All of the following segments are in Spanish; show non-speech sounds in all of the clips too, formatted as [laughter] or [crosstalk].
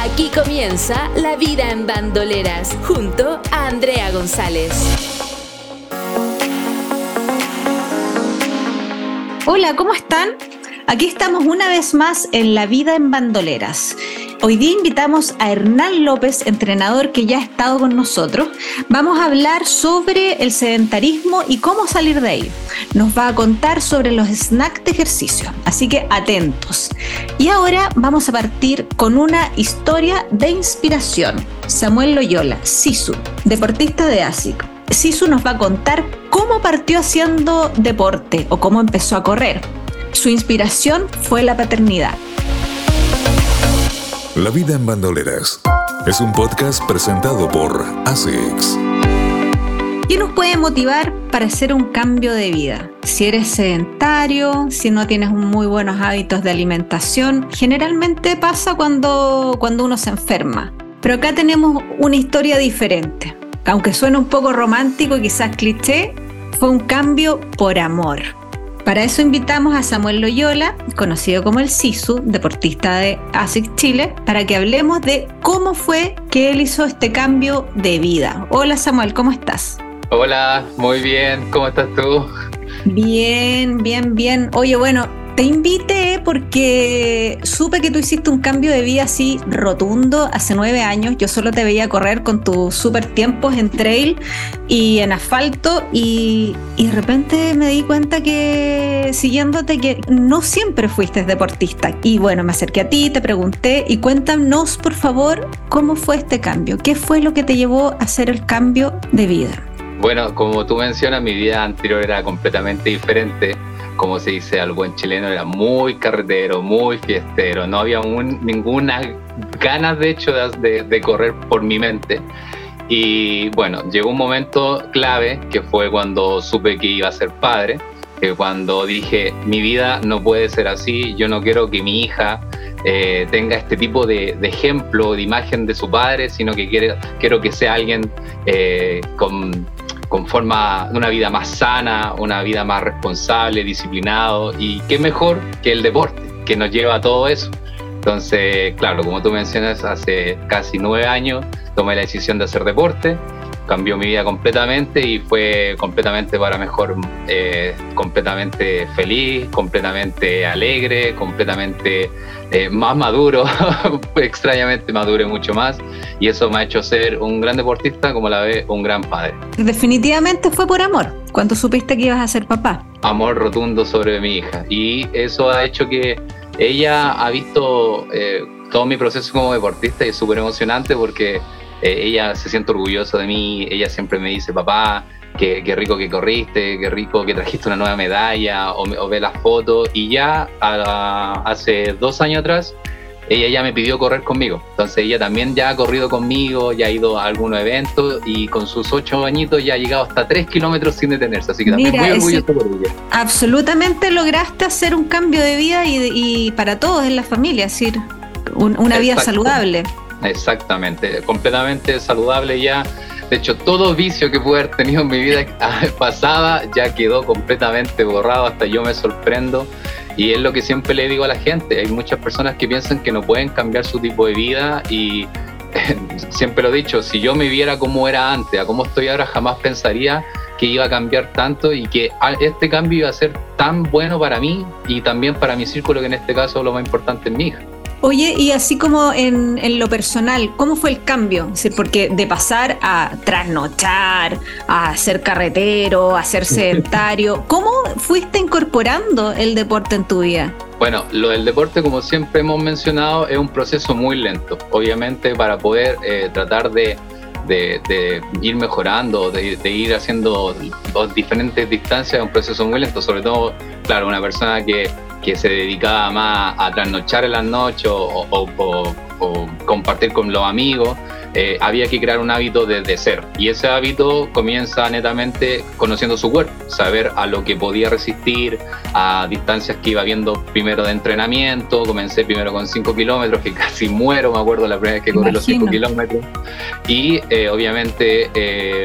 Aquí comienza La vida en bandoleras, junto a Andrea González. Hola, ¿cómo están? Aquí estamos una vez más en La vida en bandoleras. Hoy día invitamos a Hernán López, entrenador que ya ha estado con nosotros. Vamos a hablar sobre el sedentarismo y cómo salir de ahí. Nos va a contar sobre los snacks de ejercicio, así que atentos. Y ahora vamos a partir con una historia de inspiración. Samuel Loyola, Sisu, deportista de ASIC. Sisu nos va a contar cómo partió haciendo deporte o cómo empezó a correr. Su inspiración fue la paternidad. La vida en bandoleras es un podcast presentado por ASICS. ¿Qué nos puede motivar para hacer un cambio de vida? Si eres sedentario, si no tienes muy buenos hábitos de alimentación, generalmente pasa cuando, cuando uno se enferma. Pero acá tenemos una historia diferente. Aunque suene un poco romántico y quizás cliché, fue un cambio por amor. Para eso invitamos a Samuel Loyola, conocido como el SISU, deportista de ASIC Chile, para que hablemos de cómo fue que él hizo este cambio de vida. Hola Samuel, ¿cómo estás? Hola, muy bien, ¿cómo estás tú? Bien, bien, bien. Oye, bueno, te invité porque supe que tú hiciste un cambio de vida así rotundo hace nueve años. Yo solo te veía correr con tus super tiempos en trail y en asfalto y, y, de repente me di cuenta que siguiéndote que no siempre fuiste deportista. Y bueno, me acerqué a ti, te pregunté y cuéntanos por favor cómo fue este cambio. ¿Qué fue lo que te llevó a hacer el cambio de vida? Bueno, como tú mencionas, mi vida anterior era completamente diferente como se dice al buen chileno, era muy carretero, muy fiestero, no había ninguna ganas de hecho de, correr por mi mente. Y bueno, llegó un momento clave que fue cuando supe que iba a ser padre, que cuando dije, mi vida no puede ser así, yo no quiero que mi hija eh, tenga este tipo de, ejemplo, de imagen de su padre, sino que quiero, quiero que sea alguien eh, con con forma de una vida más sana, una vida más responsable, disciplinado y qué mejor que el deporte que nos lleva a todo eso. Entonces, claro, como tú mencionas, hace casi nueve años tomé la decisión de hacer deporte cambió mi vida completamente y fue completamente para mejor, eh, completamente feliz, completamente alegre, completamente eh, más maduro, [laughs] extrañamente madure mucho más y eso me ha hecho ser un gran deportista, como la ve, un gran padre. Definitivamente fue por amor, cuando supiste que ibas a ser papá. Amor rotundo sobre mi hija y eso ha hecho que ella ha visto eh, todo mi proceso como deportista y es súper emocionante porque eh, ella se siente orgullosa de mí, ella siempre me dice, papá, qué, rico que corriste, qué rico que trajiste una nueva medalla, o, ve las fotos, y ya hace dos años atrás, ella ya me pidió correr conmigo. Entonces ella también ya ha corrido conmigo, ya ha ido a algunos eventos y con sus ocho añitos ya ha llegado hasta tres kilómetros sin detenerse. Así que también muy orgulloso por ella. Absolutamente lograste hacer un cambio de vida y, para todos en la familia, es decir, una vida saludable. Exactamente, completamente saludable ya. De hecho, todo vicio que pude haber tenido en mi vida [laughs] pasada ya quedó completamente borrado, hasta yo me sorprendo. Y es lo que siempre le digo a la gente. Hay muchas personas que piensan que no pueden cambiar su tipo de vida y [laughs] siempre lo he dicho, si yo me viera como era antes, a cómo estoy ahora, jamás pensaría que iba a cambiar tanto y que este cambio iba a ser tan bueno para mí y también para mi círculo, que en este caso lo más importante es mi hija. Oye, y así como en, lo personal, ¿cómo fue el cambio? porque de pasar a trasnochar, a ser carretero, a ser [laughs] sedentario, ¿cómo fuiste incorporando el deporte en tu vida? Bueno, lo del deporte, como siempre hemos mencionado, es un proceso muy lento. Obviamente, para poder eh, tratar de, ir mejorando, de, de, ir haciendo diferentes distancias, es un proceso muy lento. Sobre todo, claro, una persona que que se dedicaba más a trasnochar en las noches o, compartir con los amigos, eh, había que crear un hábito desde cero. Y ese hábito comienza netamente conociendo su cuerpo, saber a lo que podía resistir, a distancias que iba viendo primero de entrenamiento. Comencé primero con 5 kilómetros, que [laughs] casi muero, me acuerdo la primera vez que corrí los 5 kilómetros. Y eh, obviamente eh,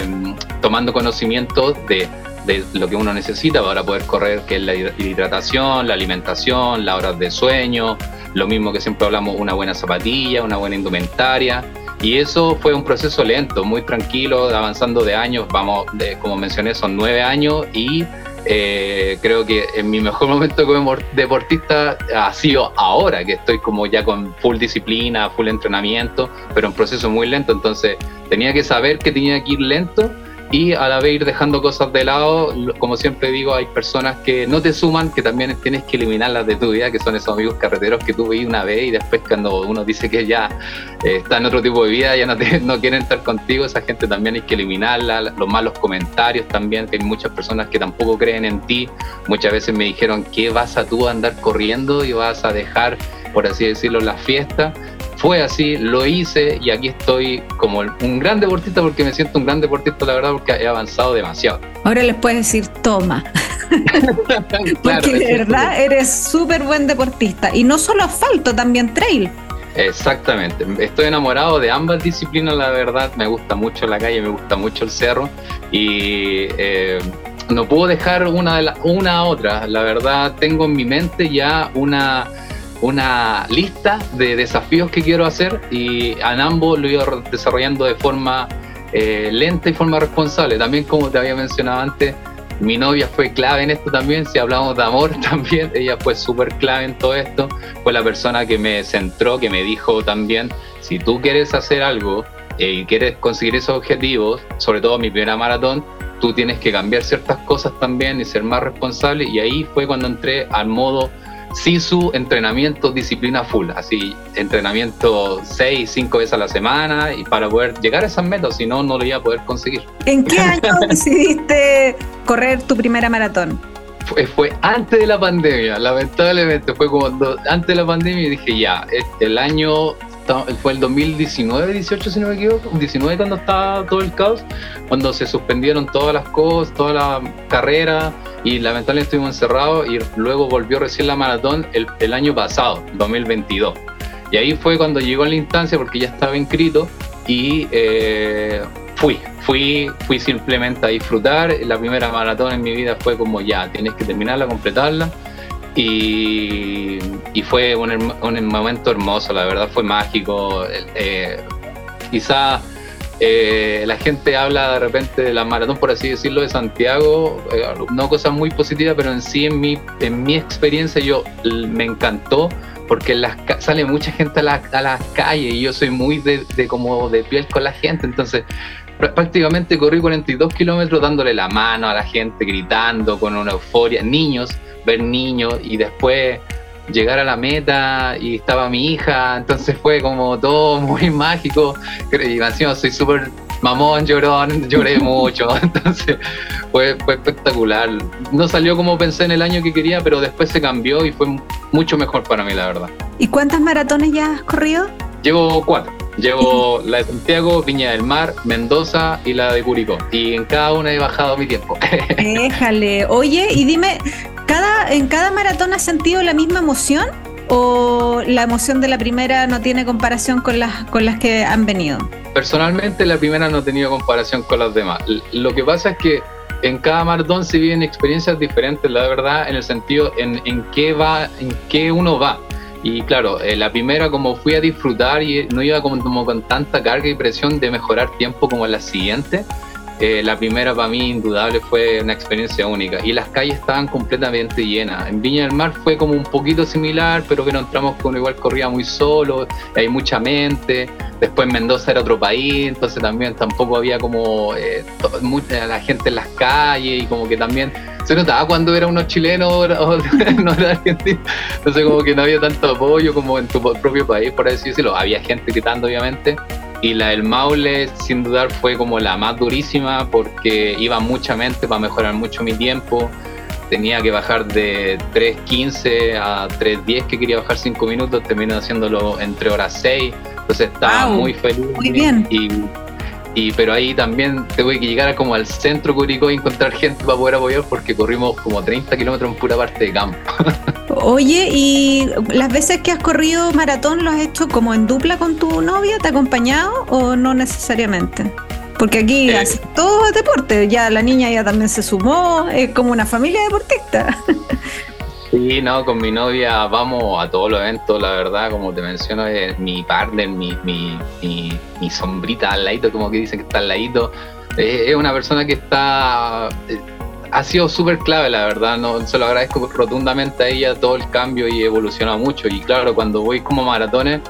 tomando conocimiento de de lo que uno necesita para poder correr, que es la hidratación, la alimentación, las horas de sueño, lo mismo que siempre hablamos, una buena zapatilla, una buena indumentaria. Y eso fue un proceso lento, muy tranquilo, avanzando de años, vamos, de, como mencioné, son nueve años y eh, creo que en mi mejor [laughs] momento como deportista ha sido ahora, que estoy como ya con full disciplina, full entrenamiento, pero un proceso muy lento, entonces tenía que saber que tenía que ir lento y a la vez ir dejando cosas de lado, como siempre digo, hay personas que no te suman, que también tienes que eliminarlas de tu vida, que son esos amigos carreteros que tú veis una vez y después cuando uno dice que ya eh, está en otro tipo de vida, ya no, [laughs] no quieren estar contigo, esa gente también hay que eliminarla, los malos comentarios también, que hay muchas personas que tampoco creen en ti, muchas veces me dijeron, ¿qué vas a tú andar corriendo y vas a dejar, por así decirlo, la fiesta? Fue así, lo hice y aquí estoy como un gran deportista porque me siento un gran deportista, la verdad, porque he avanzado demasiado. Ahora les puedes decir, toma. [laughs] porque de verdad eres súper buen deportista. Y no solo asfalto, también trail. Exactamente, estoy enamorado de ambas disciplinas, la verdad, me gusta mucho la calle, me gusta mucho el cerro y eh, no puedo dejar una, de la, una a otra, la verdad tengo en mi mente ya una una lista de desafíos que quiero hacer y en ambos lo he ido desarrollando de forma eh, lenta y forma responsable. También como te había mencionado antes, mi novia fue clave en esto también, si hablamos de amor [laughs] también, ella fue súper clave en todo esto, fue la persona que me centró, que me dijo también, si tú quieres hacer algo eh, y quieres conseguir esos objetivos, sobre todo mi primera maratón, tú tienes que cambiar ciertas cosas también y ser más responsable. Y ahí fue cuando entré al modo su entrenamiento, disciplina full, así, entrenamiento seis, cinco veces a la semana y para poder llegar a esas metas, si no, no lo iba a poder conseguir. ¿En qué [laughs] año decidiste correr tu primera maratón? Fue, fue, antes de la pandemia, lamentablemente, fue como antes de la pandemia y dije ya, el año fue el 2019, 18 si no me equivoco, 19 cuando estaba todo el caos, cuando se suspendieron todas las cosas, toda la carrera y lamentablemente estuvimos encerrados y luego volvió recién la maratón el, el año pasado, 2022. Y ahí fue cuando llegó la instancia porque ya estaba inscrito y eh, fui, fui, fui simplemente a disfrutar. La primera maratón en mi vida fue como ya, tienes que terminarla, completarla y, fue un, un, momento hermoso, la verdad fue mágico. Eh, quizá eh, la gente habla de repente de la maratón, por así decirlo, de Santiago, eh, no cosas muy positivas, pero en sí, en mi, en mi experiencia, yo me encantó porque las, sale mucha gente a, la, a las calles y yo soy muy de, de, como de piel con la gente, entonces prácticamente corrí 42 kilómetros dándole la mano a la gente, gritando con una euforia, niños ver niños y después llegar a la meta y estaba mi hija, entonces fue como todo [laughs] muy mágico. Y encima soy súper mamón, llorón, [laughs] lloré mucho, [laughs] entonces fue, fue espectacular. No salió como pensé en el año que quería, pero después se cambió y fue mucho mejor para mí, la verdad. ¿Y cuántas maratones ya has corrido? Llevo cuatro. Llevo la de Santiago, Viña del Mar, Mendoza y la de Curicó. Y en cada una he bajado mi tiempo. [laughs] Déjale. Oye, y dime, ¿cada, ¿en cada maratón has sentido la misma emoción? ¿O la emoción de la primera no tiene comparación con las, con las que han venido? Personalmente la primera no ha tenido comparación con las demás. Lo que pasa es que en cada maratón se viven experiencias diferentes, la verdad, en el sentido en, en qué va, en qué uno va. Y claro, eh, la primera como fui a disfrutar y no iba como, con tanta carga y presión de mejorar tiempo como la siguiente, eh, la primera para mí indudable fue una experiencia única y las calles estaban completamente llenas. En Viña del Mar fue como un poquito similar, pero que no entramos con igual corría muy solo, hay mucha mente. Después Mendoza era otro país, entonces también tampoco había como eh, mucha, la gente en las calles y como que también se notaba cuando era unos chilenos [laughs] o, no era argentino. Entonces como que no había tanto apoyo como en tu propio país, por así decirlo. Había gente gritando obviamente, y la del Maule, sin dudar, fue como la más durísima porque iba mucha mente para mejorar mucho mi tiempo. tenía que bajar de 3.15 a 3.10 que quería bajar 5 minutos, terminé haciéndolo entre horas 6, entonces estaba muy feliz. Muy bien. Y, pero ahí también tuve que llegar como al centro Curicó y encontrar gente para poder apoyar porque corrimos como 30 kilómetros en pura parte de campo. [laughs] Oye, ¿y las veces que has corrido maratón lo has hecho como en dupla con tu novia? ¿Te ha acompañado o no necesariamente? Porque aquí eh, todo es deporte, ya la niña ya también se sumó, es como una familia deportista. [laughs] Sí, no, con mi novia vamos a todos los eventos, la verdad, como te menciono, es mi partner, mi, mi, mi, sombrita al ladito, como que dicen que está al ladito. Es una persona que está eh, ha sido súper clave, la verdad. No, se lo agradezco rotundamente a ella todo el cambio y evoluciona mucho. Y claro, cuando voy como maratones,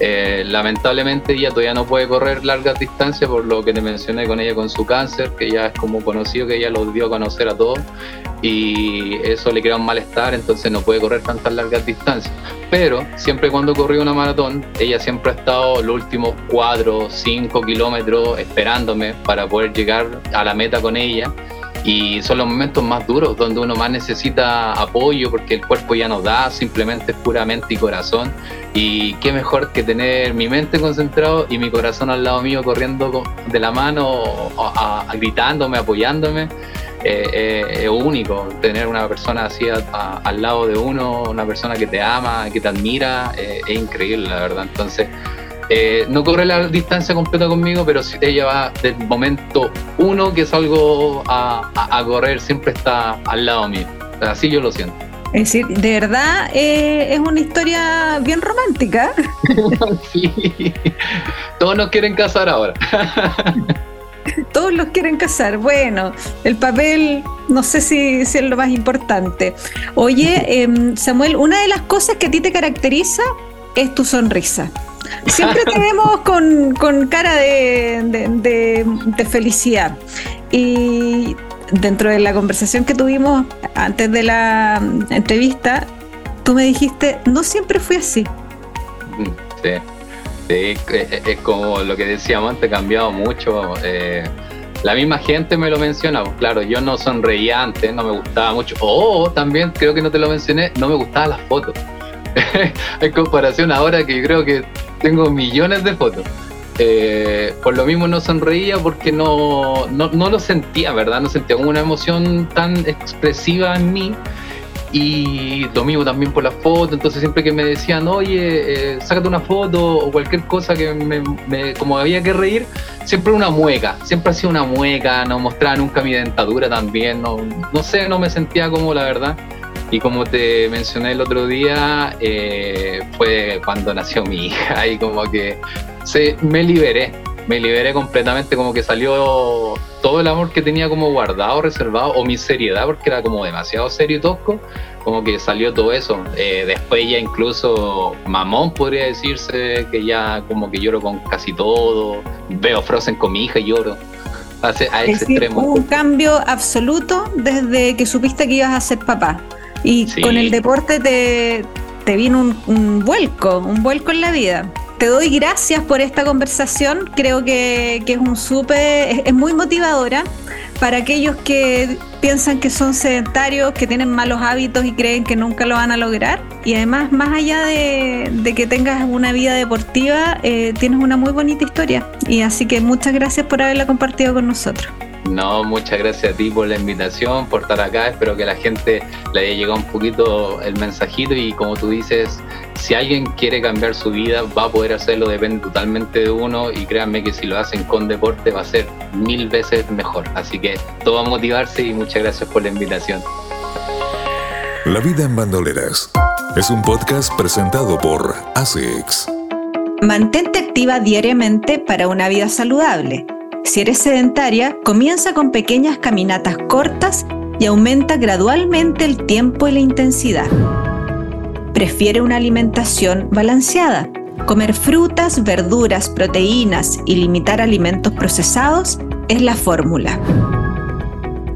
eh, lamentablemente ella todavía no puede correr largas distancias por lo que te mencioné con ella con su cáncer, que ya es como conocido, que ella lo dio a conocer a todos y eso le crea un malestar, entonces no puede correr tantas largas distancias. Pero siempre cuando corrió una maratón, ella siempre ha estado los últimos 4, 5 kilómetros esperándome para poder llegar a la meta con ella y son los momentos más duros donde uno más necesita apoyo porque el cuerpo ya no da, simplemente es puramente y corazón. Y qué mejor que tener mi mente concentrado y mi corazón al lado mío corriendo de la mano, gritándome, apoyándome. Eh, eh, es único tener una persona así al lado de uno, una persona que te ama, que te admira, eh, es increíble, la verdad. Entonces, eh, no corre la distancia completa conmigo, pero si ella va del momento uno que salgo a, a, correr, siempre está al lado mío. Así yo lo siento. Es decir, de verdad eh, es una historia bien romántica. [laughs] sí. Todos nos quieren casar ahora. [laughs] Todos los quieren casar. Bueno, el papel no sé si, si es lo más importante. Oye, [laughs] em, Samuel, una de las cosas que a ti te caracteriza es tu sonrisa. Siempre te vemos con, cara de, felicidad. Y dentro de la conversación que tuvimos antes de la entrevista, tú me dijiste, no siempre fui así. Sí, sí es, como lo que decíamos antes, cambiado mucho. Eh, la misma gente me lo menciona, claro, yo no sonreía antes, no me gustaba mucho. O también, creo que no te lo mencioné, no me gustaban las fotos. [laughs] en comparación ahora que creo que tengo millones de fotos. Eh, por lo mismo no sonreía porque no, no, no, lo sentía, ¿verdad? No sentía una emoción tan expresiva en mí. Y lo mismo también por la foto, entonces siempre que me decían, oye, eh, sácate una foto o cualquier cosa que me, como había que reír, siempre una mueca, siempre hacía una mueca, no mostraba nunca mi dentadura también, no, no sé, no me sentía como la verdad. Y como te mencioné el otro día, eh, fue cuando nació mi hija y como que se, me liberé, me liberé completamente, como que salió todo el amor que tenía como guardado, reservado, o mi seriedad, porque era como demasiado serio y tosco, como que salió todo eso. Eh, después ya incluso mamón podría decirse, que ya como que lloro con casi todo, veo Frozen con mi hija y lloro. A, ese extremo. un cambio absoluto desde que supiste que ibas a ser papá. Y con el deporte te, te vino un, vuelco, un vuelco en la vida. Te doy gracias por esta conversación, creo que, es un súper, es, muy motivadora para aquellos que piensan que son sedentarios, que tienen malos hábitos y creen que nunca lo van a lograr. Y además, más allá de, que tengas una vida deportiva, eh, tienes una muy bonita historia. Y así que muchas gracias por haberla compartido con nosotros. No, muchas gracias a ti por la invitación, por estar acá. Espero que a la gente le haya llegado un poquito el mensajito y como tú dices, si alguien quiere cambiar su vida, va a poder hacerlo, depende totalmente de uno y créanme que si lo hacen con deporte va a ser mil veces mejor. Así que todo a motivarse y muchas gracias por la invitación. La vida en bandoleras es un podcast presentado por ASICS. Mantente activa diariamente para una vida saludable. Si eres sedentaria, comienza con pequeñas caminatas cortas y aumenta gradualmente el tiempo y la intensidad. Prefiere una alimentación balanceada. Comer frutas, verduras, proteínas y limitar alimentos procesados es la fórmula.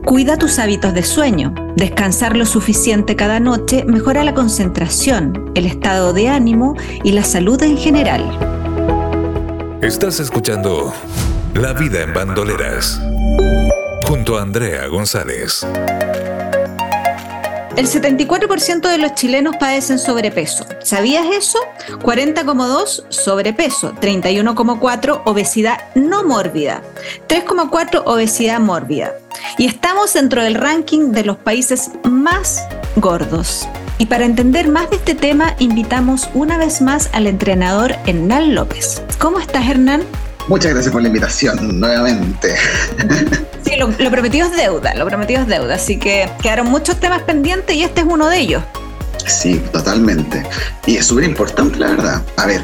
Cuida tus hábitos de sueño. Descansar lo suficiente cada noche mejora la concentración, el estado de ánimo y la salud en general. Estás escuchando la vida en bandoleras. Junto a Andrea González. El 74% de los chilenos padecen sobrepeso. ¿Sabías eso? 40,2 sobrepeso, 31,4 obesidad no mórbida, 3,4 obesidad mórbida. Y estamos dentro del ranking de los países más gordos. Y para entender más de este tema, invitamos una vez más al entrenador Hernán López. ¿Cómo estás, Hernán? Muchas gracias por la invitación nuevamente. [laughs] Sí, lo, prometido es deuda, lo prometido es deuda, así que quedaron muchos temas pendientes y este es uno de ellos. Sí, totalmente. Y es súper importante, la verdad. A ver,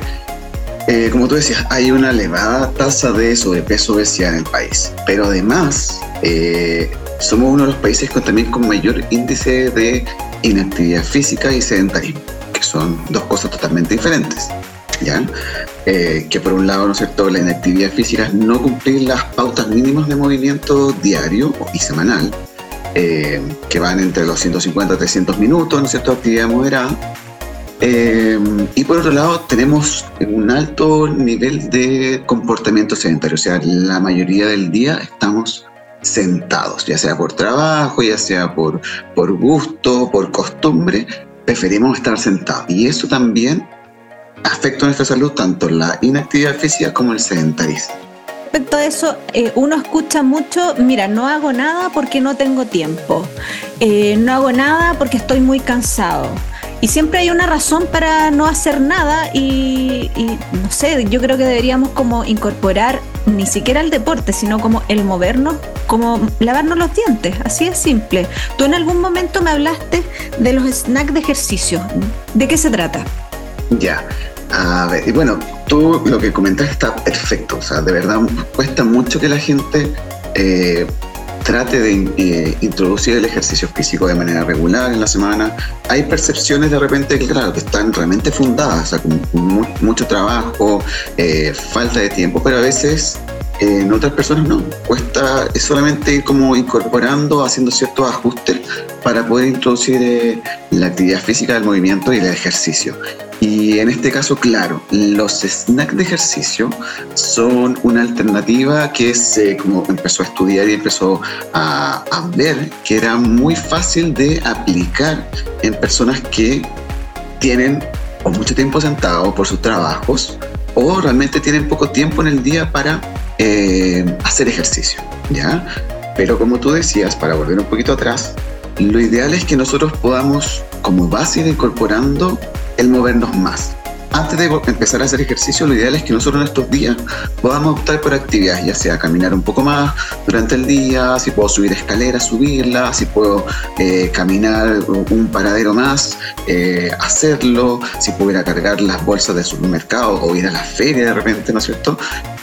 eh, como tú decías, hay una elevada tasa de sobrepeso obesidad en el país, pero además eh, somos uno de los países con, también con mayor índice de inactividad física y sedentarismo, que son dos cosas totalmente diferentes. ¿Ya? Eh, que por un lado, ¿no es cierto?, la inactividad física es no cumplir las pautas mínimas de movimiento diario y semanal, eh, que van entre los 150 a 300 minutos, ¿no es cierto?, actividad moderada. Eh, y por otro lado, tenemos un alto nivel de comportamiento sedentario, o sea, la mayoría del día estamos sentados, ya sea por trabajo, ya sea por, por gusto, por costumbre, preferimos estar sentados. Y eso también afecta a nuestra salud tanto la inactividad física como el sedentarismo. Respecto a eso, eh, uno escucha mucho, mira, no hago nada porque no tengo tiempo, eh, no hago nada porque estoy muy cansado. Y siempre hay una razón para no hacer nada y, y, no sé, yo creo que deberíamos como incorporar ni siquiera el deporte, sino como el movernos, como lavarnos los dientes, así es simple. Tú en algún momento me hablaste de los snacks de ejercicio. ¿De qué se trata? Ya, a ver, y bueno, tú lo que comentas está perfecto. O sea, de verdad cuesta mucho que la gente eh, trate de eh, introducir el ejercicio físico de manera regular en la semana. Hay percepciones de repente, claro, que están realmente fundadas, o sea, con, mucho trabajo, eh, falta de tiempo, pero a veces en otras personas no. Cuesta solamente ir como incorporando, haciendo ciertos ajustes para poder introducir la actividad física, el movimiento y el ejercicio. Y en este caso, claro, los snacks de ejercicio son una alternativa que se como empezó a estudiar y empezó a, ver que era muy fácil de aplicar en personas que tienen mucho tiempo sentado por sus trabajos o realmente tienen poco tiempo en el día para eh, hacer ejercicio, ¿ya? Pero como tú decías, para volver un poquito atrás, lo ideal es que nosotros podamos como base ir incorporando el movernos más. Antes de empezar a hacer ejercicio, lo ideal es que nosotros en estos días podamos optar por actividades, ya sea caminar un poco más durante el día, si puedo subir escaleras, subirla, si puedo eh, caminar un paradero más, eh, hacerlo, si puedo ir a cargar las bolsas del supermercado o ir a la feria de repente, ¿no es cierto?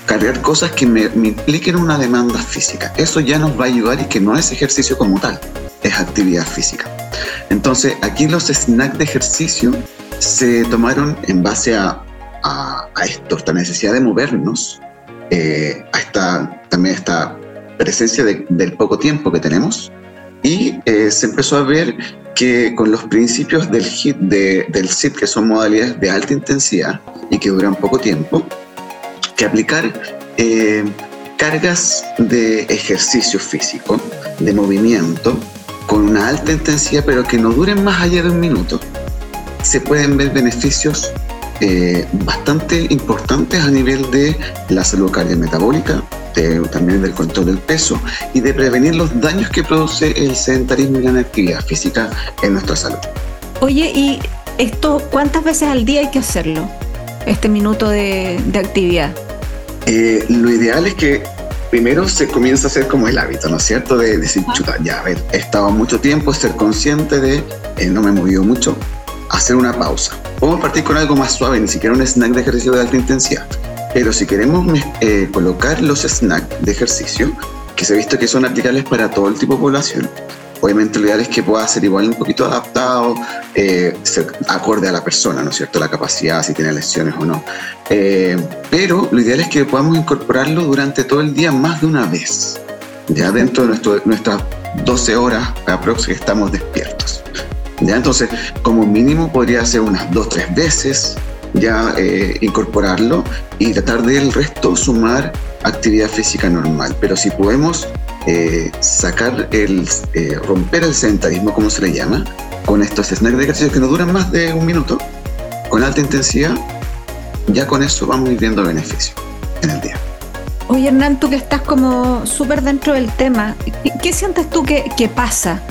Cargar cosas que me, me impliquen una demanda física. Eso ya nos va a ayudar y que no es ejercicio como tal, es actividad física. Entonces, aquí los snacks de ejercicio se tomaron en base a, esto, esta necesidad de movernos, eh, a esta, también esta presencia del poco tiempo que tenemos, y eh, se empezó a ver que con los principios del del SIT, que son modalidades de alta intensidad y que duran poco tiempo, que aplicar eh, cargas de ejercicio físico, de movimiento, con una alta intensidad, pero que no duren más allá de un minuto, se pueden ver beneficios eh, bastante importantes a nivel de la salud cardiometabólica, también del control del peso y de prevenir los daños que produce el sedentarismo y la inactividad física en nuestra salud. Oye, ¿y esto cuántas veces al día hay que hacerlo? Este minuto de, actividad. Eh, lo ideal es que primero se comienza a hacer como el hábito, ¿no es cierto? De decir, chuta, ya, a ver, he estado mucho tiempo, ser consciente de, eh, no me he movido mucho, hacer una pausa. Podemos partir con algo más suave, ni siquiera un snack de ejercicio de alta intensidad. Pero si queremos eh, colocar los snacks de ejercicio, que se ha visto que son aplicables para todo el tipo de población, obviamente lo ideal es que pueda ser igual un poquito adaptado, eh, acorde a la persona, ¿no es cierto? La capacidad, si tiene lesiones o no. Eh, pero lo ideal es que podamos incorporarlo durante todo el día más de una vez, ya dentro de nuestras 12 horas aproximadamente que estamos despiertos. Entonces, como mínimo podría ser unas dos, tres veces ya eh, incorporarlo y tratar del resto sumar actividad física normal. Pero si podemos eh, sacar el, eh, romper el sedentarismo, como se le llama, con estos snacks de ejercicio que no duran más de un minuto, con alta intensidad, ya con eso vamos a ir viendo beneficios en el día. Oye Hernán, tú que estás como súper dentro del tema, ¿qué, sientes tú que, pasa?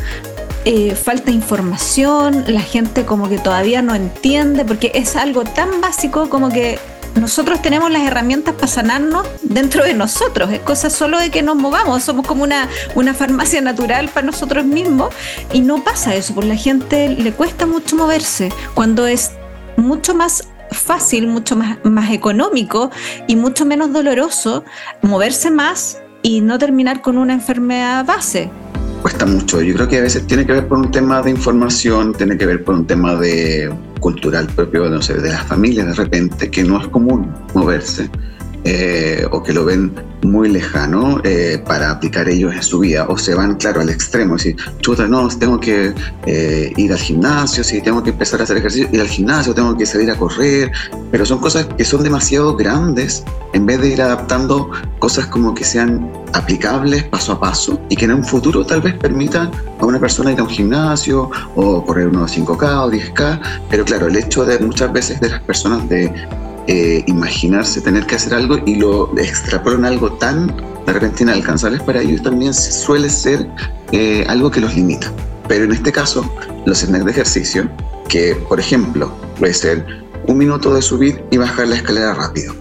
Eh, falta información, la gente como que todavía no entiende, porque es algo tan básico como que nosotros tenemos las herramientas para sanarnos dentro de nosotros. Es cosa solo de que nos movamos. Somos como una, una farmacia natural para nosotros mismos. Y no pasa eso, porque la gente le cuesta mucho moverse. Cuando es mucho más fácil, mucho más, más económico y mucho menos doloroso moverse más y no terminar con una enfermedad base cuesta mucho. Yo creo que a veces tiene que ver por un tema de información, tiene que ver por un tema de cultural propio, no sé, de las familias de repente, que no es común moverse. Eh, o que lo ven muy lejano eh, para aplicar ellos en su vida, o se van, claro, al extremo, decir, chuta, no, tengo que eh, ir al gimnasio, si tengo que empezar a hacer ejercicio, ir al gimnasio, tengo que salir a correr, pero son cosas que son demasiado grandes, en vez de ir adaptando cosas como que sean aplicables paso a paso y que en un futuro tal vez permitan a una persona ir a un gimnasio o correr unos 5K o 10K, pero claro, el hecho de muchas veces de las personas de eh, imaginarse tener que hacer algo y lo extrapolan algo tan de repente inalcanzables para ellos también suele ser eh, algo que los limita. Pero en este caso, los snacks de ejercicio, que por ejemplo puede ser un minuto de subir y bajar la escalera rápido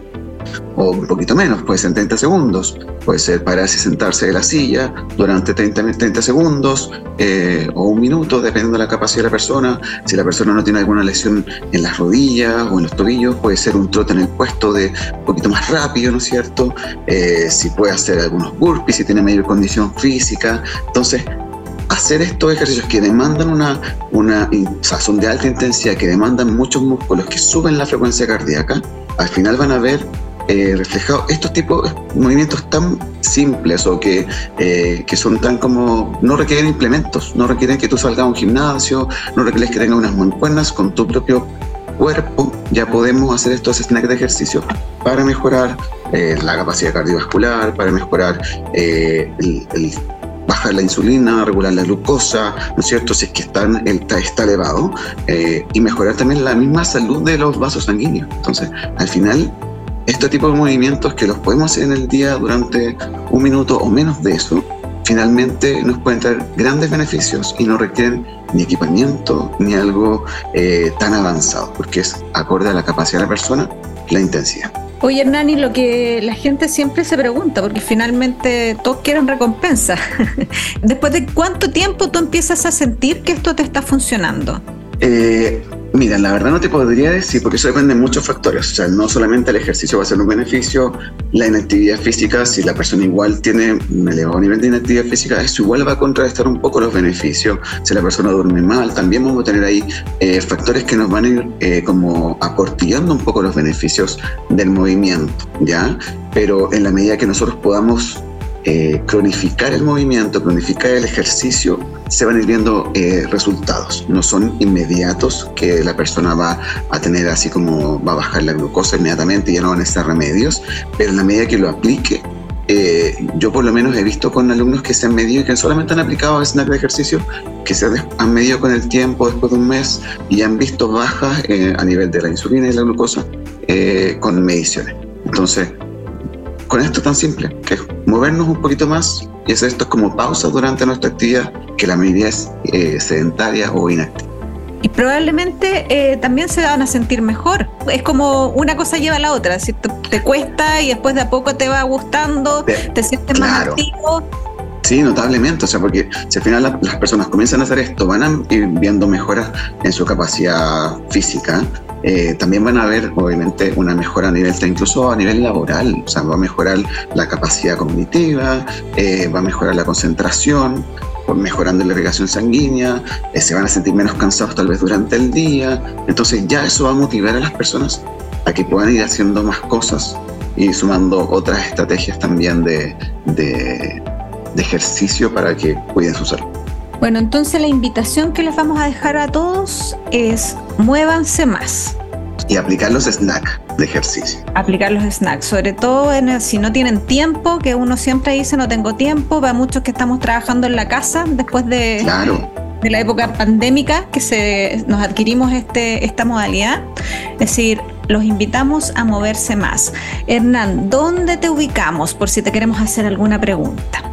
o un poquito menos, puede ser 30 segundos, puede ser pararse y sentarse de la silla durante 30, 30 segundos eh, o un minuto, dependiendo de la capacidad de la persona. Si la persona no tiene alguna lesión en las rodillas o en los tobillos, puede ser un trote en el puesto de un poquito más rápido, ¿no es cierto? Eh, si puede hacer algunos burpees, si tiene mayor condición física. Entonces, hacer estos ejercicios que demandan una, una son de alta intensidad, que demandan muchos músculos, que suben la frecuencia cardíaca, al final van a ver eh, reflejado estos tipos de movimientos tan simples o que, eh, que son tan como, no requieren implementos, no requieren que tú salgas a un gimnasio, no requieren que tengas unas mancuernas con tu propio cuerpo, ya podemos hacer estos snacks de ejercicio para mejorar eh, la capacidad cardiovascular, para mejorar el, bajar la insulina, regular la glucosa, ¿no es cierto? Si es que está, está elevado, y mejorar también la misma salud de los vasos sanguíneos. Entonces, al final, este tipo de movimientos que los podemos hacer en el día durante un minuto o menos de eso, finalmente nos pueden traer grandes beneficios y no requieren ni equipamiento ni algo eh, tan avanzado, porque es acorde a la capacidad de la persona, la intensidad. Oye, Hernani, lo que la gente siempre se pregunta, porque finalmente todos quieren recompensa. [laughs] Después de cuánto tiempo tú empiezas a sentir que esto te está funcionando? Eh, mira, la verdad no te podría decir, porque eso depende de muchos factores. O sea, no solamente el ejercicio va a ser un beneficio, la inactividad física, si la persona igual tiene un elevado nivel de inactividad física, eso igual va a contrarrestar un poco los beneficios. Si la persona duerme mal, también vamos a tener ahí eh, factores que nos van a ir eh, como aportillando un poco los beneficios del movimiento, ¿ya? Pero en la medida que nosotros podamos eh, cronificar el movimiento, cronificar el ejercicio, se van a ir viendo eh, resultados. No son inmediatos que la persona va a tener así como va a bajar la glucosa inmediatamente y ya no van a estar remedios, pero en la medida que lo aplique, eh, yo por lo menos he visto con alumnos que se han medido y que solamente han aplicado snack de ejercicio, que se han medido con el tiempo después de un mes y han visto bajas a nivel de la insulina y la glucosa con mediciones. Entonces, con esto tan simple, que es movernos un poquito más y hacer esto como pausa durante nuestra actividad, que la mayoría es eh, sedentaria o inactiva. Y probablemente eh, también se van a sentir mejor. Es como una cosa lleva a la otra. Si te, cuesta y después de a poco te va gustando, te, sientes más activo. Sí, notablemente, o sea, porque si al final las personas comienzan a hacer esto, van a ir viendo mejoras en su capacidad física, eh, también van a ver, obviamente, una mejora a nivel, incluso a nivel laboral, o sea, va a mejorar la capacidad cognitiva, eh, va a mejorar la concentración, mejorando la irrigación sanguínea, eh, se van a sentir menos cansados tal vez durante el día, entonces ya eso va a motivar a las personas a que puedan ir haciendo más cosas y sumando otras estrategias también de, de, de ejercicio para que cuiden su salud. Bueno, entonces la invitación que les vamos a dejar a todos es muévanse más. Y aplicar los snacks de ejercicio. Aplicar los snacks, sobre todo en si no tienen tiempo, que uno siempre dice no tengo tiempo, para muchos que estamos trabajando en la casa después de, claro. de la época pandémica que se, nos adquirimos este, esta modalidad. Es decir, los invitamos a moverse más. Hernán, ¿dónde te ubicamos por si te queremos hacer alguna pregunta?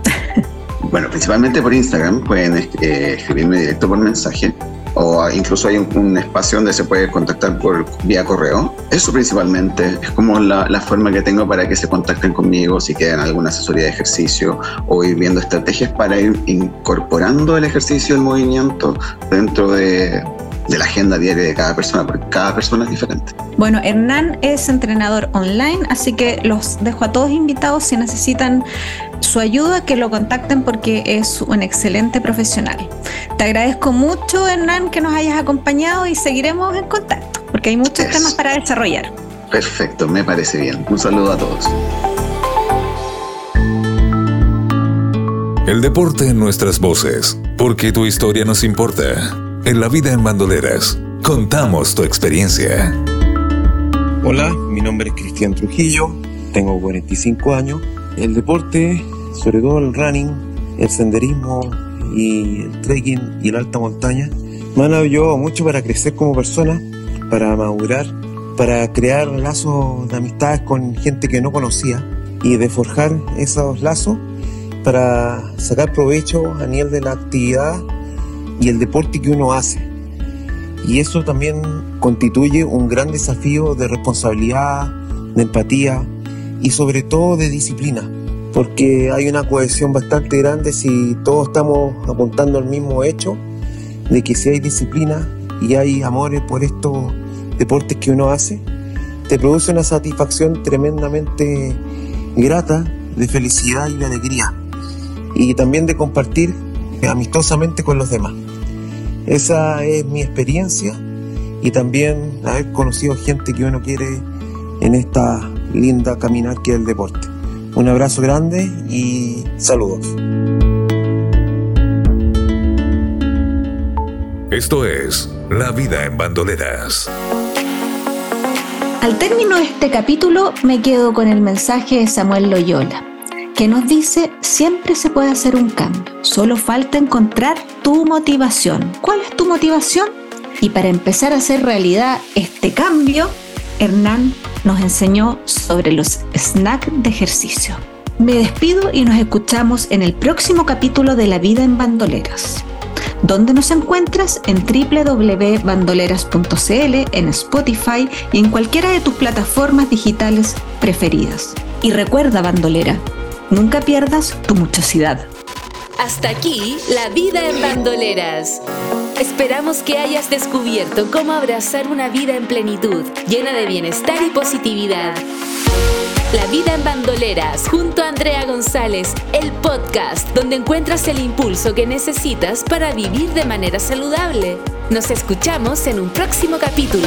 Bueno, principalmente por Instagram, pueden eh, escribirme directo por mensaje o incluso hay un, espacio donde se puede contactar por vía correo. Eso principalmente es como la, forma que tengo para que se contacten conmigo si quieren alguna asesoría de ejercicio o ir viendo estrategias para ir incorporando el ejercicio, el movimiento dentro de, de la agenda diaria de cada persona, porque cada persona es diferente. Bueno, Hernán es entrenador online, así que los dejo a todos invitados si necesitan su ayuda, que lo contacten porque es un excelente profesional. Te agradezco mucho, Hernán, que nos hayas acompañado y seguiremos en contacto, porque hay muchos temas para desarrollar. Perfecto, me parece bien. Un saludo a todos. El deporte en nuestras voces, porque tu historia nos importa. En la vida en bandoleras, contamos tu experiencia. Hola, mi nombre es Cristian Trujillo, tengo 45 años. El deporte, sobre todo el running, el senderismo y el trekking y la alta montaña, me han ayudado mucho para crecer como persona, para madurar, para crear lazos de amistades con gente que no conocía y de forjar esos lazos para sacar provecho a nivel de la actividad y el deporte que uno hace. Y eso también constituye un gran desafío de responsabilidad, de empatía y sobre todo de disciplina, porque hay una cohesión bastante grande si todos estamos apuntando al mismo hecho, de que si hay disciplina y hay amores por estos deportes que uno hace, te produce una satisfacción tremendamente grata de felicidad y de alegría, y también de compartir amistosamente con los demás. Esa es mi experiencia y también haber conocido gente que uno quiere en esta linda caminar que es el deporte. Un abrazo grande y saludos. Esto es La vida en bandoleras. Al término de este capítulo me quedo con el mensaje de Samuel Loyola que nos dice, siempre se puede hacer un cambio, solo falta encontrar tu motivación. ¿Cuál es tu motivación? Y para empezar a hacer realidad este cambio, Hernán nos enseñó sobre los snacks de ejercicio. Me despido y nos escuchamos en el próximo capítulo de La vida en bandoleras. donde nos encuentras? En www.bandoleras.cl, en Spotify y en cualquiera de tus plataformas digitales preferidas. Y recuerda, bandolera, Nunca pierdas tu muchosidad. Hasta aquí, la vida en bandoleras. Esperamos que hayas descubierto cómo abrazar una vida en plenitud, llena de bienestar y positividad. La vida en bandoleras, junto a Andrea González, el podcast donde encuentras el impulso que necesitas para vivir de manera saludable. Nos escuchamos en un próximo capítulo.